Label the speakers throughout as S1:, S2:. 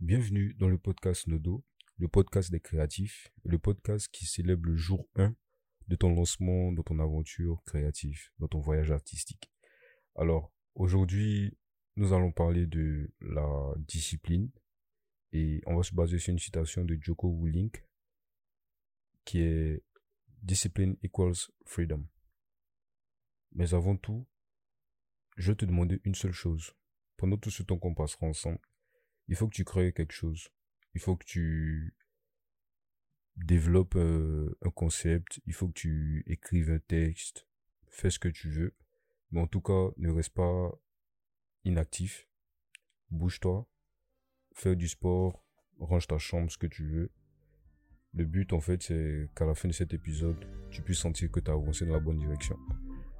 S1: Bienvenue dans le podcast Nodo, le podcast des créatifs, le podcast qui célèbre le jour 1 de ton lancement, de ton aventure créative, dans ton voyage artistique. Alors, aujourd'hui, nous allons parler de la discipline et on va se baser sur une citation de Joko Willink qui est Discipline equals freedom. Mais avant tout, je vais te demander une seule chose. Pendant tout ce temps qu'on passera ensemble, il faut que tu crées quelque chose. Il faut que tu développes euh, un concept. Il faut que tu écrives un texte. Fais ce que tu veux. Mais en tout cas, ne reste pas inactif. Bouge-toi. Fais du sport. Range ta chambre, ce que tu veux. Le but, en fait, c'est qu'à la fin de cet épisode, tu puisses sentir que tu as avancé dans la bonne direction.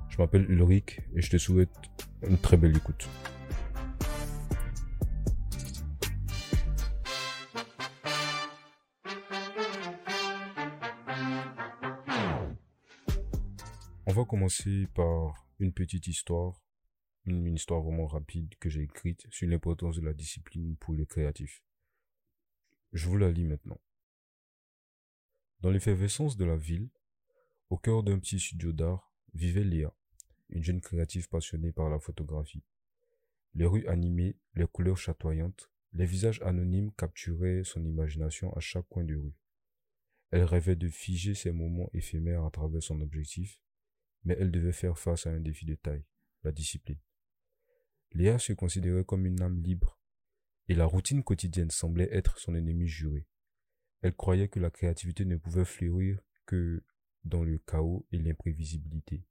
S1: Je m'appelle Ulrich et je te souhaite une très belle écoute. Va commencer par une petite histoire, une, histoire vraiment rapide que j'ai écrite sur l'importance de la discipline pour le créatif. Je vous la lis maintenant. Dans l'effervescence de la ville, au cœur d'un petit studio d'art, vivait Léa, une jeune créative passionnée par la photographie. Les rues animées, les couleurs chatoyantes, les visages anonymes capturaient son imagination à chaque coin de rue. Elle rêvait de figer ces moments éphémères à travers son objectif, mais elle devait faire face à un défi de taille, la discipline. Léa se considérait comme une âme libre, et la routine quotidienne semblait être son ennemi juré. Elle croyait que la créativité ne pouvait fleurir que dans le chaos et l'imprévisibilité.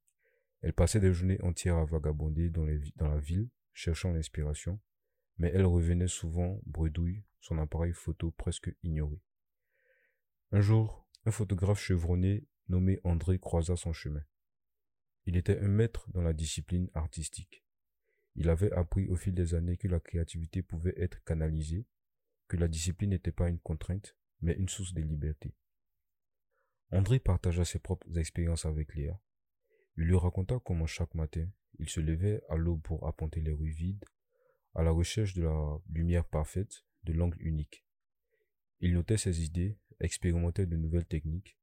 S1: Elle passait des journées entières à vagabonder dans, dans la ville, cherchant l'inspiration, mais elle revenait souvent bredouille, son appareil photo presque ignoré. Un jour, un photographe chevronné nommé André croisa son chemin. Il était un maître dans la discipline artistique. Il avait appris au fil des années que la créativité pouvait être canalisée, que la discipline n'était pas une contrainte, mais une source de liberté. André partagea ses propres expériences avec Léa. Il lui raconta comment chaque matin, il se levait à l'aube pour apponter les rues vides, à la recherche de la lumière parfaite, de l'angle unique. Il notait ses idées, expérimentait de nouvelles techniques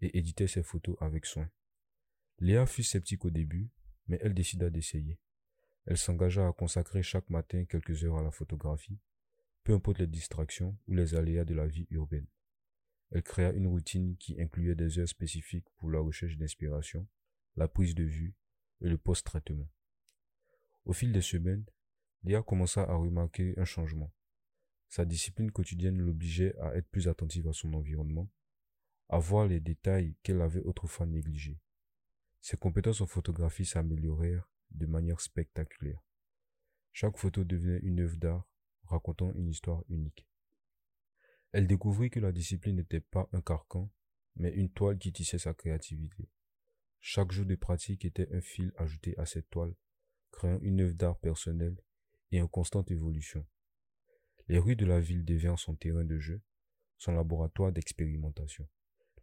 S1: et éditait ses photos avec soin. Léa fut sceptique au début, mais elle décida d'essayer. Elle s'engagea à consacrer chaque matin quelques heures à la photographie, peu importe les distractions ou les aléas de la vie urbaine. Elle créa une routine qui incluait des heures spécifiques pour la recherche d'inspiration, la prise de vue et le post-traitement. Au fil des semaines, Léa commença à remarquer un changement. Sa discipline quotidienne l'obligeait à être plus attentive à son environnement, à voir les détails qu'elle avait autrefois négligés. Ses compétences en photographie s'améliorèrent de manière spectaculaire. Chaque photo devenait une œuvre d'art racontant une histoire unique. Elle découvrit que la discipline n'était pas un carcan, mais une toile qui tissait sa créativité. Chaque jour de pratique était un fil ajouté à cette toile, créant une œuvre d'art personnelle et en constante évolution. Les rues de la ville devinrent son terrain de jeu, son laboratoire d'expérimentation.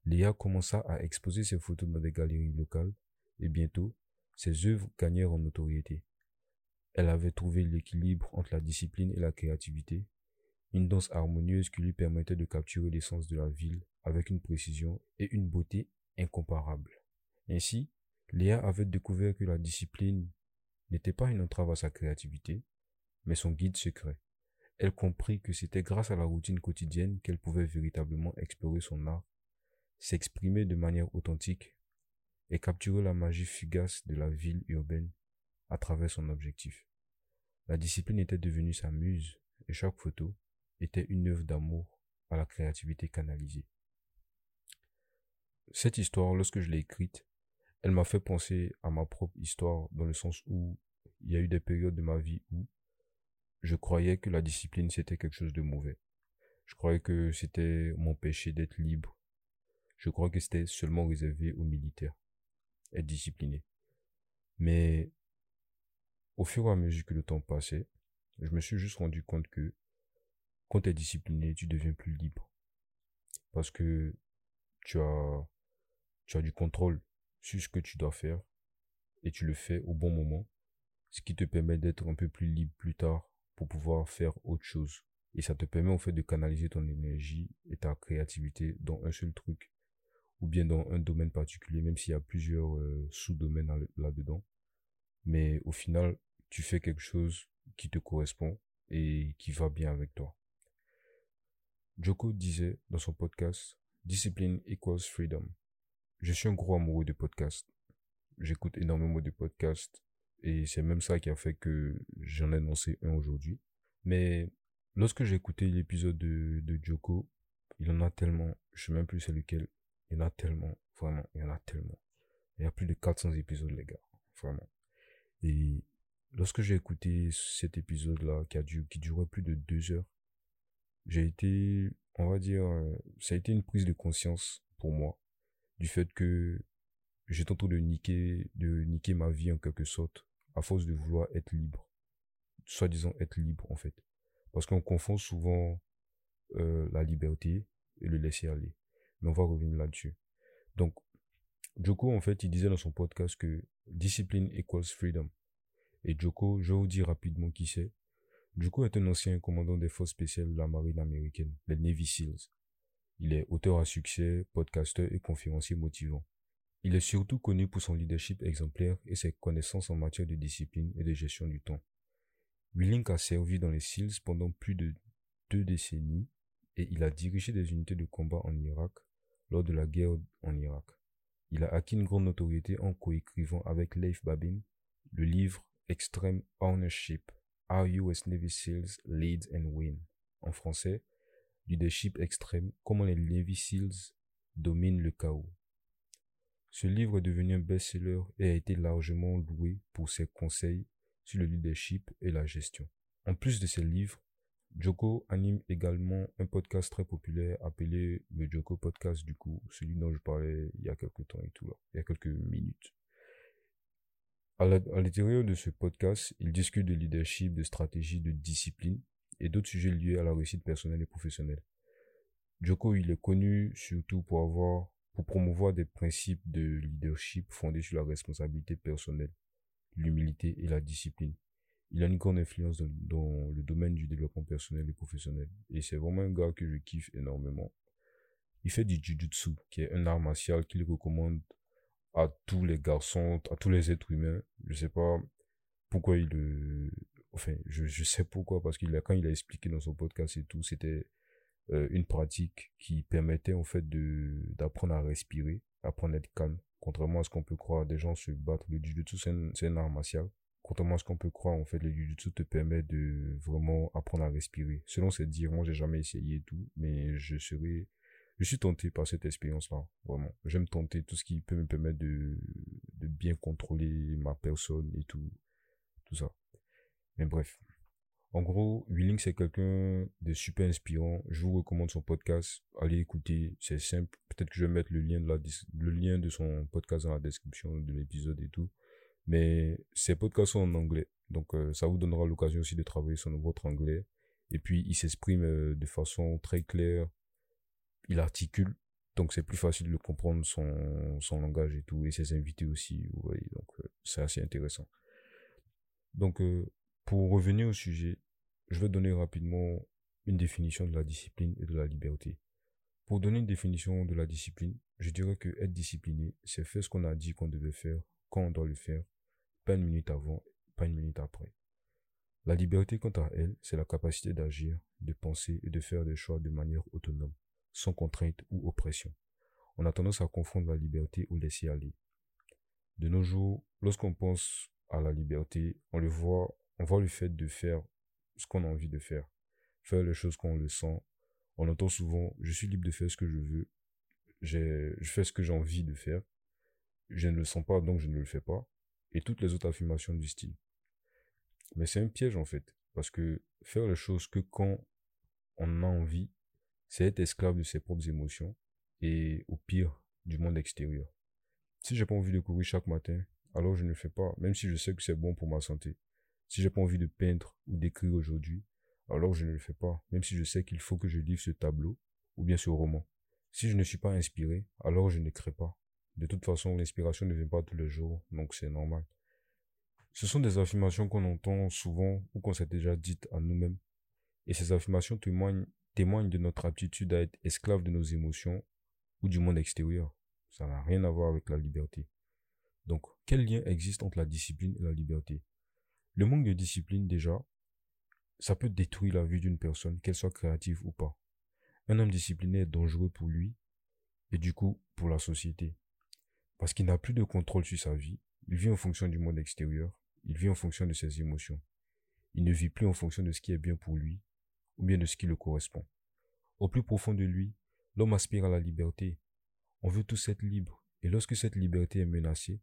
S1: Léa commença à exposer ses photos dans des galeries locales, et bientôt, ses œuvres gagnèrent en notoriété. Elle avait trouvé l'équilibre entre la discipline et la créativité, une danse harmonieuse qui lui permettait de capturer l'essence de la ville avec une précision et une beauté incomparables. Ainsi, Léa avait découvert que la discipline n'était pas une entrave à sa créativité, mais son guide secret. Elle comprit que c'était grâce à la routine quotidienne qu'elle pouvait véritablement explorer son art, s'exprimer de manière authentique et capturer la magie fugace de la ville urbaine à travers son objectif. La discipline était devenue sa muse et chaque photo était une œuvre d'amour à la créativité canalisée. Cette histoire, lorsque je l'ai écrite, elle m'a fait penser à ma propre histoire dans le sens où il y a eu des périodes de ma vie où je croyais que la discipline c'était quelque chose de mauvais. Je croyais que c'était m'empêcher d'être libre. Je crois que c'était seulement réservé aux militaires, être discipliné. Mais au fur et à mesure que le temps passait, je me suis juste rendu compte que quand tu es discipliné, tu deviens plus libre. Parce que tu as, tu as du contrôle sur ce que tu dois faire et tu le fais au bon moment, ce qui te permet d'être un peu plus libre plus tard pour pouvoir faire autre chose Et ça te permet en fait de canaliser ton énergie et ta créativité dans un seul truc ou bien dans un domaine particulier, même s'il y a plusieurs euh, sous-domaines là-dedans. Mais au final, tu fais quelque chose qui te correspond et qui va bien avec toi. Joko disait dans son podcast, Discipline equals freedom. Je suis un gros amoureux de podcasts. J'écoute énormément de podcasts et c'est même ça qui a fait que j'en ai annoncé un aujourd'hui. Mais lorsque j'ai écouté l'épisode de, Joko, il en a tellement, je sais même plus c'est lequel, il y en a tellement, vraiment, il y en a tellement. Il y a plus de 400 épisodes, les gars, vraiment. Et lorsque j'ai écouté cet épisode-là, qui a dû, qui durait plus de deux heures, j'ai été, on va dire, euh, ça a été une prise de conscience pour moi, du fait que en train de niquer, de niquer ma vie en quelque sorte, à force de vouloir être libre. Soi-disant être libre, en fait. Parce qu'on confond souvent euh, la liberté et le laisser aller. Mais on va revenir là-dessus. Donc, Joko, en fait, il disait dans son podcast que discipline equals freedom. Et Joko, je vous dire rapidement qui c'est. Joko est un ancien commandant des forces spéciales de la marine américaine, les Navy SEALs. Il est auteur à succès, podcasteur et conférencier motivant. Il est surtout connu pour son leadership exemplaire et ses connaissances en matière de discipline et de gestion du temps. Willink a servi dans les SEALs pendant plus de deux décennies et il a dirigé des unités de combat en Irak lors de la guerre en Irak. Il a acquis une grande notoriété en coécrivant avec Leif Babin le livre Extreme Ownership How US Navy SEALs Lead and Win. En français, Leadership extrême, comment les Navy SEALs dominent le chaos. Ce livre est devenu un best-seller et a été largement loué pour ses conseils sur le leadership et la gestion. En plus de ces livres, Joko anime également un podcast très populaire appelé le Joko Podcast du coup, celui dont je parlais il y a quelques temps et tout là, il y a quelques minutes. À l'intérieur de ce podcast, il discute de leadership, de stratégie, de discipline et d'autres sujets liés à la réussite personnelle et professionnelle. Joko, il est connu surtout pour avoir, pour promouvoir des principes de leadership fondés sur la responsabilité personnelle, l'humilité et la discipline. Il a une grande influence dans, le domaine du développement personnel et professionnel. Et c'est vraiment un gars que je kiffe énormément. Il fait du jujutsu, qui est un art martial qu'il recommande à tous les garçons, à tous les êtres humains. Je sais pas pourquoi il le, enfin, je, sais pourquoi, parce qu'il a, quand il a expliqué dans son podcast et tout, c'était euh, une pratique qui permettait en fait d'apprendre à respirer, apprendre à être calme. Contrairement à ce qu'on peut croire, des gens se battent. Le jujutsu, c'est un, c'est un art martial. Contrairement à ce qu'on peut croire, en fait, le jujutsu te permet de vraiment apprendre à respirer. Selon cette dire, moi, j'ai jamais essayé tout, mais je serais, je suis tenté par cette expérience-là, vraiment. J'aime tenter tout ce qui peut me permettre de, bien contrôler ma personne et tout, tout ça. Mais bref. En gros, Willing, c'est quelqu'un de super inspirant. Je vous recommande son podcast. Allez écouter. C'est simple. Peut-être que je vais mettre le lien de le lien de son podcast dans la description de l'épisode et tout. Mais ses podcasts sont en anglais. Donc, euh, ça vous donnera l'occasion aussi de travailler sur votre anglais. Et puis, il s'exprime euh, de façon très claire, il articule, donc c'est plus facile de comprendre son, son langage et tout, et ses invités aussi, vous voyez, donc euh, c'est assez intéressant. Donc, pour revenir au sujet, je vais donner rapidement une définition de la discipline et de la liberté. Pour donner une définition de la discipline, je dirais que être discipliné, c'est faire ce qu'on a dit qu'on devait faire, quand on doit le faire, pas une minute avant, pas une minute après. La liberté, quant à elle, c'est la capacité d'agir, de penser et de faire des choix de manière autonome sans contrainte ou oppression. On a tendance à confondre la liberté ou laisser aller. De nos jours, lorsqu'on pense à la liberté, on le voit, on voit le fait de faire ce qu'on a envie de faire, faire les choses qu'on le sent. On entend souvent, je suis libre de faire ce que je veux, je fais ce que j'ai envie de faire, je ne le sens pas donc je ne le fais pas, et toutes les autres affirmations du style. Mais c'est un piège en fait, parce que faire les choses que quand on a envie, c'est être esclave de ses propres émotions et au pire du monde extérieur. Si j'ai pas envie de courir chaque matin, alors je ne le fais pas, même si je sais que c'est bon pour ma santé. Si j'ai pas envie de peindre ou d'écrire aujourd'hui, alors je ne le fais pas, même si je sais qu'il faut que je livre ce tableau ou bien ce roman. Si je ne suis pas inspiré, alors je n'écris pas. De toute façon, l'inspiration ne vient pas tous les jours, donc c'est normal. Ce sont des affirmations qu'on entend souvent ou qu'on s'est déjà dites à nous-mêmes Et ces affirmations témoignent, de notre aptitude à être esclave de nos émotions ou du monde extérieur. Ça n'a rien à voir avec la liberté. Donc, quel lien existe entre la discipline et la liberté? Le manque de discipline, déjà, ça peut détruire la vie d'une personne, qu'elle soit créative ou pas. Un homme discipliné est dangereux pour lui et du coup pour la société. Parce qu'il n'a plus de contrôle sur sa vie, il vit en fonction du monde extérieur, il vit en fonction de ses émotions. Il ne vit plus en fonction de ce qui est bien pour lui, ou bien de ce qui le correspond. Au plus profond de lui, l'homme aspire à la liberté. On veut tous être libres, et lorsque cette liberté est menacée,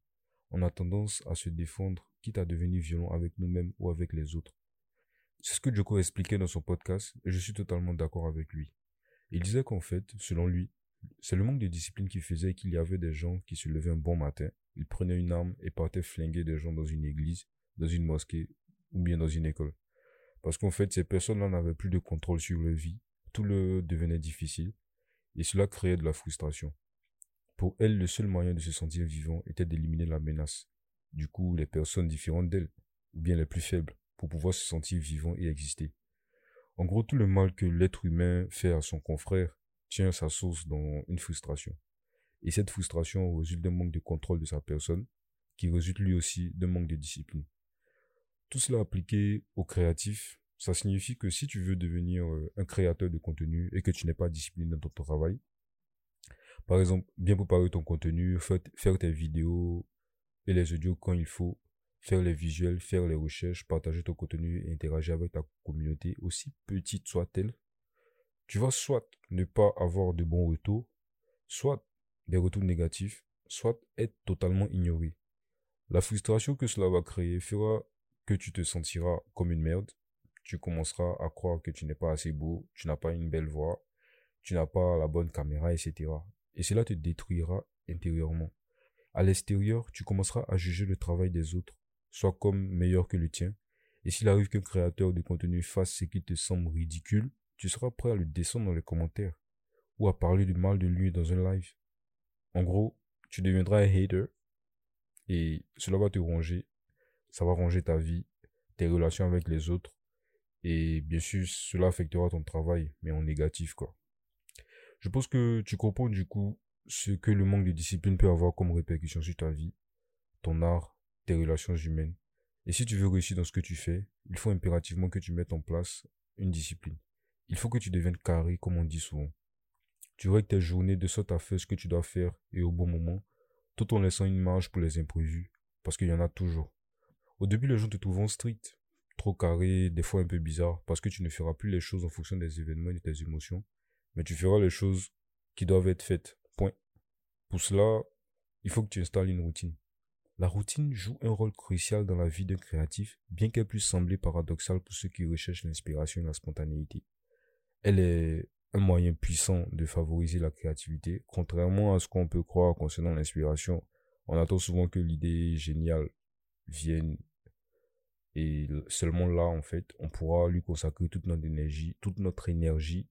S1: on a tendance à se défendre, quitte à devenir violent avec nous-mêmes ou avec les autres. C'est ce que Joko expliquait dans son podcast, et je suis totalement d'accord avec lui. Il disait qu'en fait, selon lui, c'est le manque de discipline qui faisait qu'il y avait des gens qui se levaient un bon matin, ils prenaient une arme et partaient flinguer des gens dans une église, dans une mosquée ou bien dans une école. Parce qu'en fait, ces personnes-là n'avaient plus de contrôle sur leur vie, tout le devenait difficile, et cela créait de la frustration. Pour elles, le seul moyen de se sentir vivant était d'éliminer la menace. Du coup, les personnes différentes d'elles, ou bien les plus faibles, pour pouvoir se sentir vivant et exister. En gros, tout le mal que l'être humain fait à son confrère tient sa source dans une frustration. Et cette frustration résulte d'un manque de contrôle de sa personne, qui résulte lui aussi d'un manque de discipline. Tout cela appliqué au créatif, ça signifie que si tu veux devenir euh, un créateur de contenu et que tu n'es pas discipliné dans ton travail, par exemple, bien préparer ton contenu, faire tes vidéos et les audios quand il faut, faire les visuels, faire les recherches, partager ton contenu et interagir avec ta communauté, aussi petite soit-elle, tu vas soit ne pas avoir de bons retours, soit des retours négatifs, soit être totalement ignoré. La frustration que cela va créer fera que tu te sentiras comme une merde, tu commenceras à croire que tu n'es pas assez beau, tu n'as pas une belle voix, tu n'as pas la bonne caméra, etc. Et cela te détruira intérieurement. À l'extérieur, tu commenceras à juger le travail des autres, soit comme meilleur que le tien. Et s'il arrive qu'un créateur de contenu fasse ce qui te semble ridicule, tu seras prêt à le descendre dans les commentaires ou à parler du mal de lui dans un live. En gros, tu deviendras un hater et cela va te ronger. Ça va ronger ta vie, tes relations avec les autres et bien sûr, cela affectera ton travail, mais en négatif, quoi. Je pense que tu comprends du coup ce que le manque de discipline peut avoir comme répercussion sur ta vie, ton art, tes relations humaines. Et si tu veux réussir dans ce que tu fais, il faut impérativement que tu mettes en place une discipline. Il faut que tu deviennes carré, comme on dit souvent. Tu que tes journées de sorte à faire ce que tu dois faire et au bon moment, tout en laissant une marge pour les imprévus, parce qu'il y en a toujours. Au début, les gens te trouveront strict, trop carré, des fois un peu bizarre, parce que tu ne feras plus les choses en fonction des événements et de tes émotions, mais tu feras les choses qui doivent être faites. Point. Pour cela, il faut que tu installes une routine. La routine joue un rôle crucial dans la vie d'un créatif, bien qu'elle puisse sembler paradoxale pour ceux qui recherchent l'inspiration et la spontanéité. Elle est un moyen puissant de favoriser la créativité. Contrairement à ce qu'on peut croire concernant l'inspiration, on attend souvent que l'idée géniale vienne et seulement là, en fait, on pourra lui consacrer toute notre énergie, toute notre énergie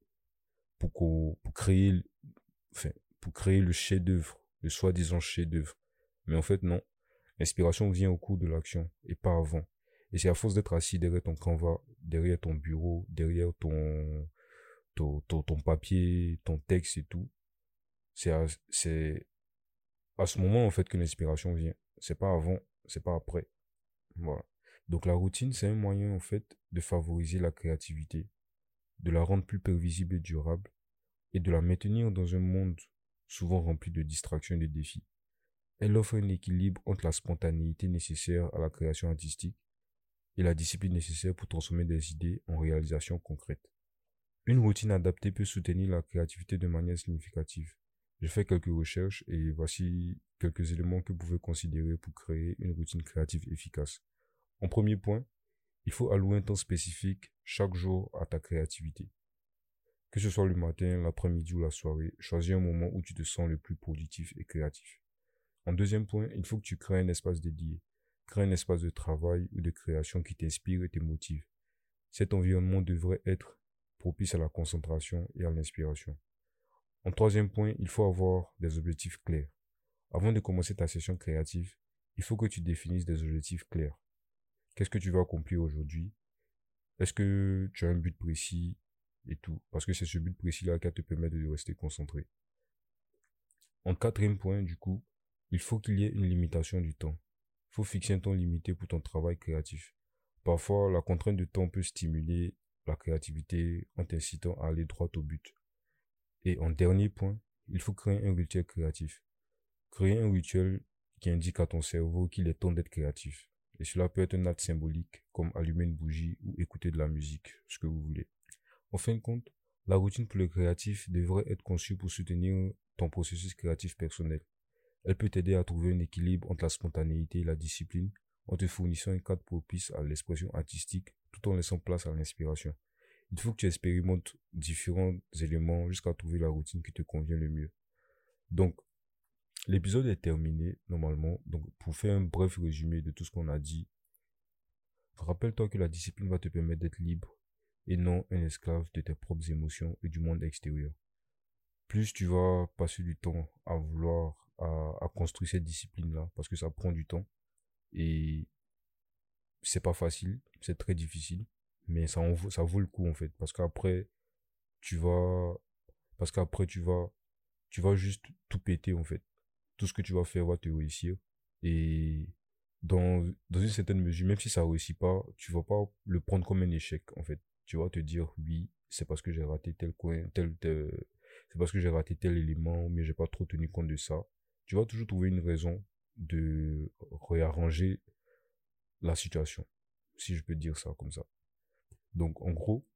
S1: pour, créer, enfin, pour créer le chef-d'œuvre, le soi-disant chef-d'œuvre. Mais en fait, non. L'inspiration vient au cours de l'action et pas avant. Et c'est à force d'être assis derrière ton canevas, derrière ton bureau, derrière ton, ton, papier, ton texte et tout. C'est à, c'est à ce moment, en fait, que l'inspiration vient. C'est pas avant, c'est pas après. Voilà. Donc la routine, c'est un moyen en fait de favoriser la créativité, de la rendre plus prévisible et durable, et de la maintenir dans un monde souvent rempli de distractions et de défis. Elle offre un équilibre entre la spontanéité nécessaire à la création artistique et la discipline nécessaire pour transformer des idées en réalisations concrètes. Une routine adaptée peut soutenir la créativité de manière significative. J'ai fait quelques recherches et voici quelques éléments que vous pouvez considérer pour créer une routine créative efficace. En premier point, il faut allouer un temps spécifique chaque jour à ta créativité. Que ce soit le matin, l'après-midi ou la soirée, choisis un moment où tu te sens le plus positif et créatif. En deuxième point, il faut que tu crées un espace dédié. Crée un espace de travail ou de création qui t'inspire et te motive. Cet environnement devrait être propice à la concentration et à l'inspiration. En troisième point, il faut avoir des objectifs clairs. Avant de commencer ta session créative, il faut que tu définisses des objectifs clairs. Qu'est-ce que tu veux accomplir aujourd'hui? Est-ce que tu as un but précis et tout? Parce que c'est ce but précis-là qui te permet de rester concentré. En quatrième point, du coup, il faut qu'il y ait une limitation du temps. Il faut fixer un temps limité pour ton travail créatif. Parfois, la contrainte de temps peut stimuler la créativité en t'incitant à aller droit au but. Et en dernier point, il faut créer un rituel créatif. Créer un rituel qui indique à ton cerveau qu'il est temps d'être créatif. Et cela peut être un acte symbolique, comme allumer une bougie ou écouter de la musique, ce que vous voulez. En fin de compte, la routine pour le créatif devrait être conçue pour soutenir ton processus créatif personnel. Elle peut t'aider à trouver un équilibre entre la spontanéité et la discipline, en te fournissant un cadre propice à l'expression artistique tout en laissant place à l'inspiration. Il faut que tu expérimentes différents éléments jusqu'à trouver la routine qui te convient le mieux. Donc, l'épisode est terminé normalement. Donc, pour faire un bref résumé de tout ce qu'on a dit, rappelle-toi que la discipline va te permettre d'être libre et non un esclave de tes propres émotions et du monde extérieur. Plus tu vas passer du temps à vouloir, à, à construire cette discipline-là, parce que ça prend du temps et c'est pas facile, c'est très difficile, mais ça, en, ça vaut le coup en fait, parce qu'après, tu vas, parce qu'après, tu vas, tu vas juste tout péter en fait. Tout ce que tu vas faire va te réussir. Et dans, dans une certaine mesure, même si ça réussit pas, tu vas pas le prendre comme un échec en fait. Tu vas te dire, oui, c'est parce que j'ai raté tel coin, tel c'est parce que j'ai raté tel élément, mais j'ai pas trop tenu compte de ça. Tu vas toujours trouver une raison de réarranger la situation, si je peux dire ça comme ça. Donc, en gros,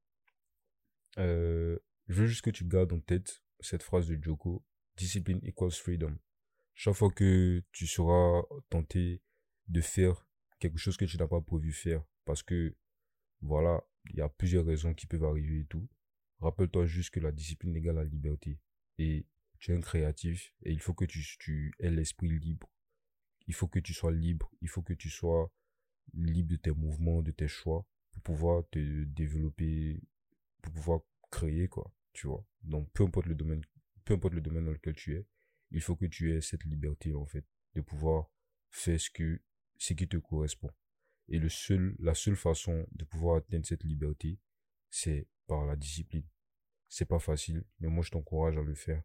S1: euh, je veux juste que tu gardes en tête cette phrase de Joko, discipline equals freedom. Chaque fois que tu seras tenté de faire quelque chose que tu n'as pas prévu faire, parce que, voilà, il y a plusieurs raisons qui peuvent arriver et tout, rappelle-toi juste que la discipline égale la liberté. Et tu es un créatif et il faut que tu, tu aies l'esprit libre. Il faut que tu sois libre. Il faut que tu sois libre de tes mouvements, de tes choix, pour pouvoir te développer, pour pouvoir créer, quoi, tu vois. Donc, peu importe le domaine, peu importe le domaine dans lequel tu es, il faut que tu aies cette liberté, en fait, de pouvoir faire ce que, ce qui te correspond. Et le seul, la seule façon de pouvoir atteindre cette liberté, c'est par la discipline. C'est pas facile, mais moi, je t'encourage à le faire.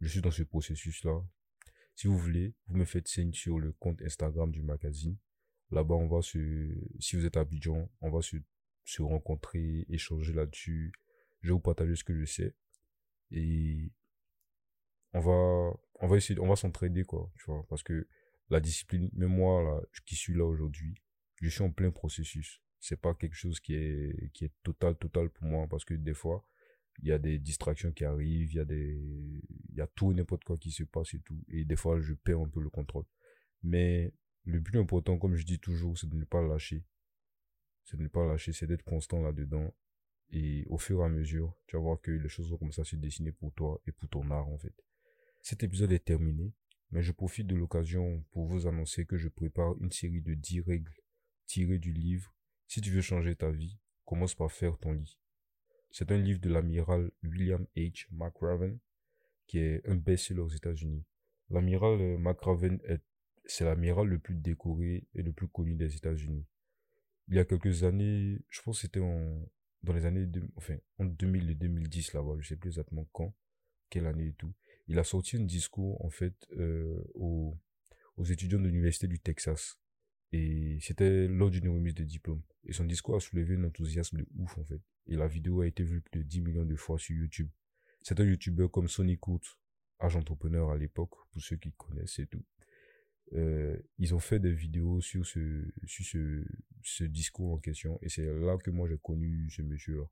S1: Je suis dans ce processus-là. Si vous voulez, vous me faites signe sur le compte Instagram du magazine Là-bas, on va se, si vous êtes à Abidjan, on va se, se rencontrer, échanger là-dessus. Je vais vous partager ce que je sais. Et on va, on va essayer, on va s'entraider, quoi, tu vois, parce que la discipline, même moi, là, qui suis là aujourd'hui, je suis en plein processus. C'est pas quelque chose qui est, qui est total, total pour moi, parce que des fois, il y a des distractions qui arrivent, il y a des, il y a tout n'importe quoi qui se passe et tout. Et des fois, je perds un peu le contrôle. Mais le plus important, comme je dis toujours, c'est de ne pas lâcher. C'est de ne pas lâcher, c'est d'être constant là-dedans. Et au fur et à mesure, tu vas voir que les choses vont comme ça se dessiner pour toi et pour ton art, en fait. Cet épisode est terminé, mais je profite de l'occasion pour vous annoncer que je prépare une série de 10 règles tirées du livre Si tu veux changer ta vie, commence par faire ton lit. C'est un livre de l'amiral William H. McRaven, qui est un best-seller aux États-Unis. L'amiral McRaven est c'est l'amiral le plus décoré et le plus connu des États-Unis. Il y a quelques années, je pense que c'était en, dans les années, de, enfin, en 2000 et 2010 là-bas, je sais plus exactement quand, quelle année et tout. Il a sorti un discours, en fait, euh, aux, aux étudiants de l'université du Texas. Et c'était lors d'une remise de diplôme. Et son discours a soulevé un enthousiasme de ouf, en fait. Et la vidéo a été vue plus de 10 millions de fois sur YouTube. C'est un YouTuber comme Sonny Coates, âge entrepreneur à l'époque, pour ceux qui connaissent et tout. Euh, ils ont fait des vidéos sur ce, sur ce, ce discours en question. Et c'est là que moi j'ai connu ce monsieur-là.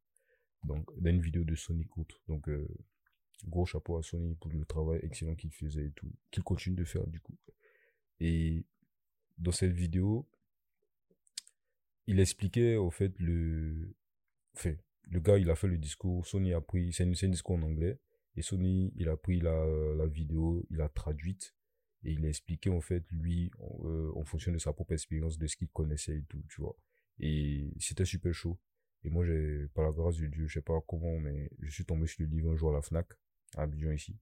S1: Donc, dans une vidéo de Sony Court. Donc, euh, gros chapeau à Sony pour le travail excellent qu'il faisait et tout. Qu'il continue de faire du coup. Et dans cette vidéo, il expliquait au fait le. Enfin, le gars, il a fait le discours. Sony a pris. C'est un, discours en anglais. Et Sony, il a pris la, la vidéo, il a traduite et il a expliqué, en fait, lui, en, euh, en fonction de sa propre expérience, de ce qu'il connaissait et tout, tu vois. Et c'était super chaud. Et moi, j'ai, par la grâce de Dieu, je sais pas comment, mais je suis tombé sur le livre un jour à la FNAC, à Abidjan ici.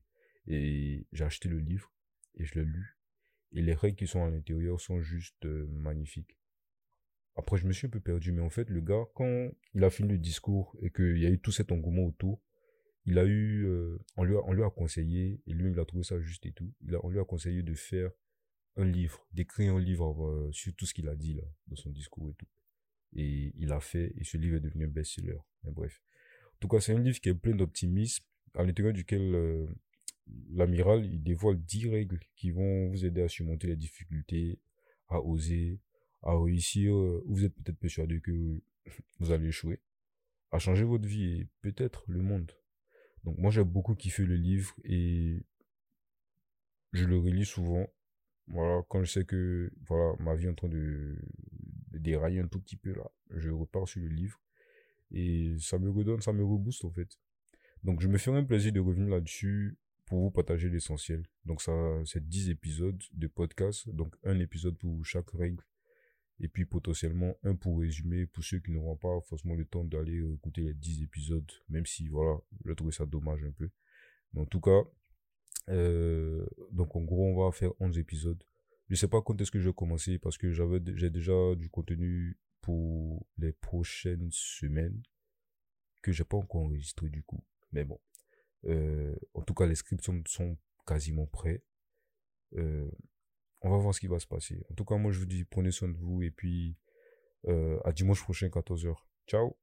S1: Et j'ai acheté le livre, et je l'ai lu. Et les règles qui sont à l'intérieur sont juste euh, magnifiques. après, je me suis un peu perdu, mais en fait, le gars, quand il a fini le discours et qu'il y a eu tout cet engouement autour, il a eu, euh, on, lui a, conseillé, et lui, il a trouvé ça juste et tout, il a, on lui a conseillé de faire un livre, d'écrire un livre euh, sur tout ce qu'il a dit là, dans son discours et tout. Et il a fait, et ce livre est devenu un best-seller. bref. En tout cas, c'est un livre qui est plein d'optimisme, à l'intérieur duquel euh, l'amiral, il dévoile 10 règles qui vont vous aider à surmonter les difficultés, à oser, à réussir, euh, vous êtes peut-être persuadé que vous allez échouer, à changer votre vie et peut-être le monde. Moi j'ai beaucoup kiffé le livre et je le relis souvent. Voilà, quand je sais que voilà, ma vie est en train de, de dérailler un tout petit peu là, je repars sur le livre et ça me redonne, ça me rebooste en fait. Donc je me ferai un plaisir de revenir là-dessus pour vous partager l'essentiel. Donc ça, c'est 10 épisodes de podcast, donc un épisode pour chaque règle et puis potentiellement un pour résumer pour ceux qui n'auront pas forcément le temps d'aller écouter les 10 épisodes, même si voilà, je trouve ça dommage un peu. Mais en tout cas, euh, donc en gros, on va faire 11 épisodes. Je sais pas quand est-ce que je vais commencer parce que j'avais j'ai déjà du contenu pour les prochaines semaines que j'ai pas encore enregistré du coup. Mais bon. Euh, en tout cas, les scripts sont, quasiment prêts. Euh, on va voir ce qui va se passer. En tout cas, moi, je vous dis, prenez soin de vous et puis euh, à dimanche prochain, 14h. Ciao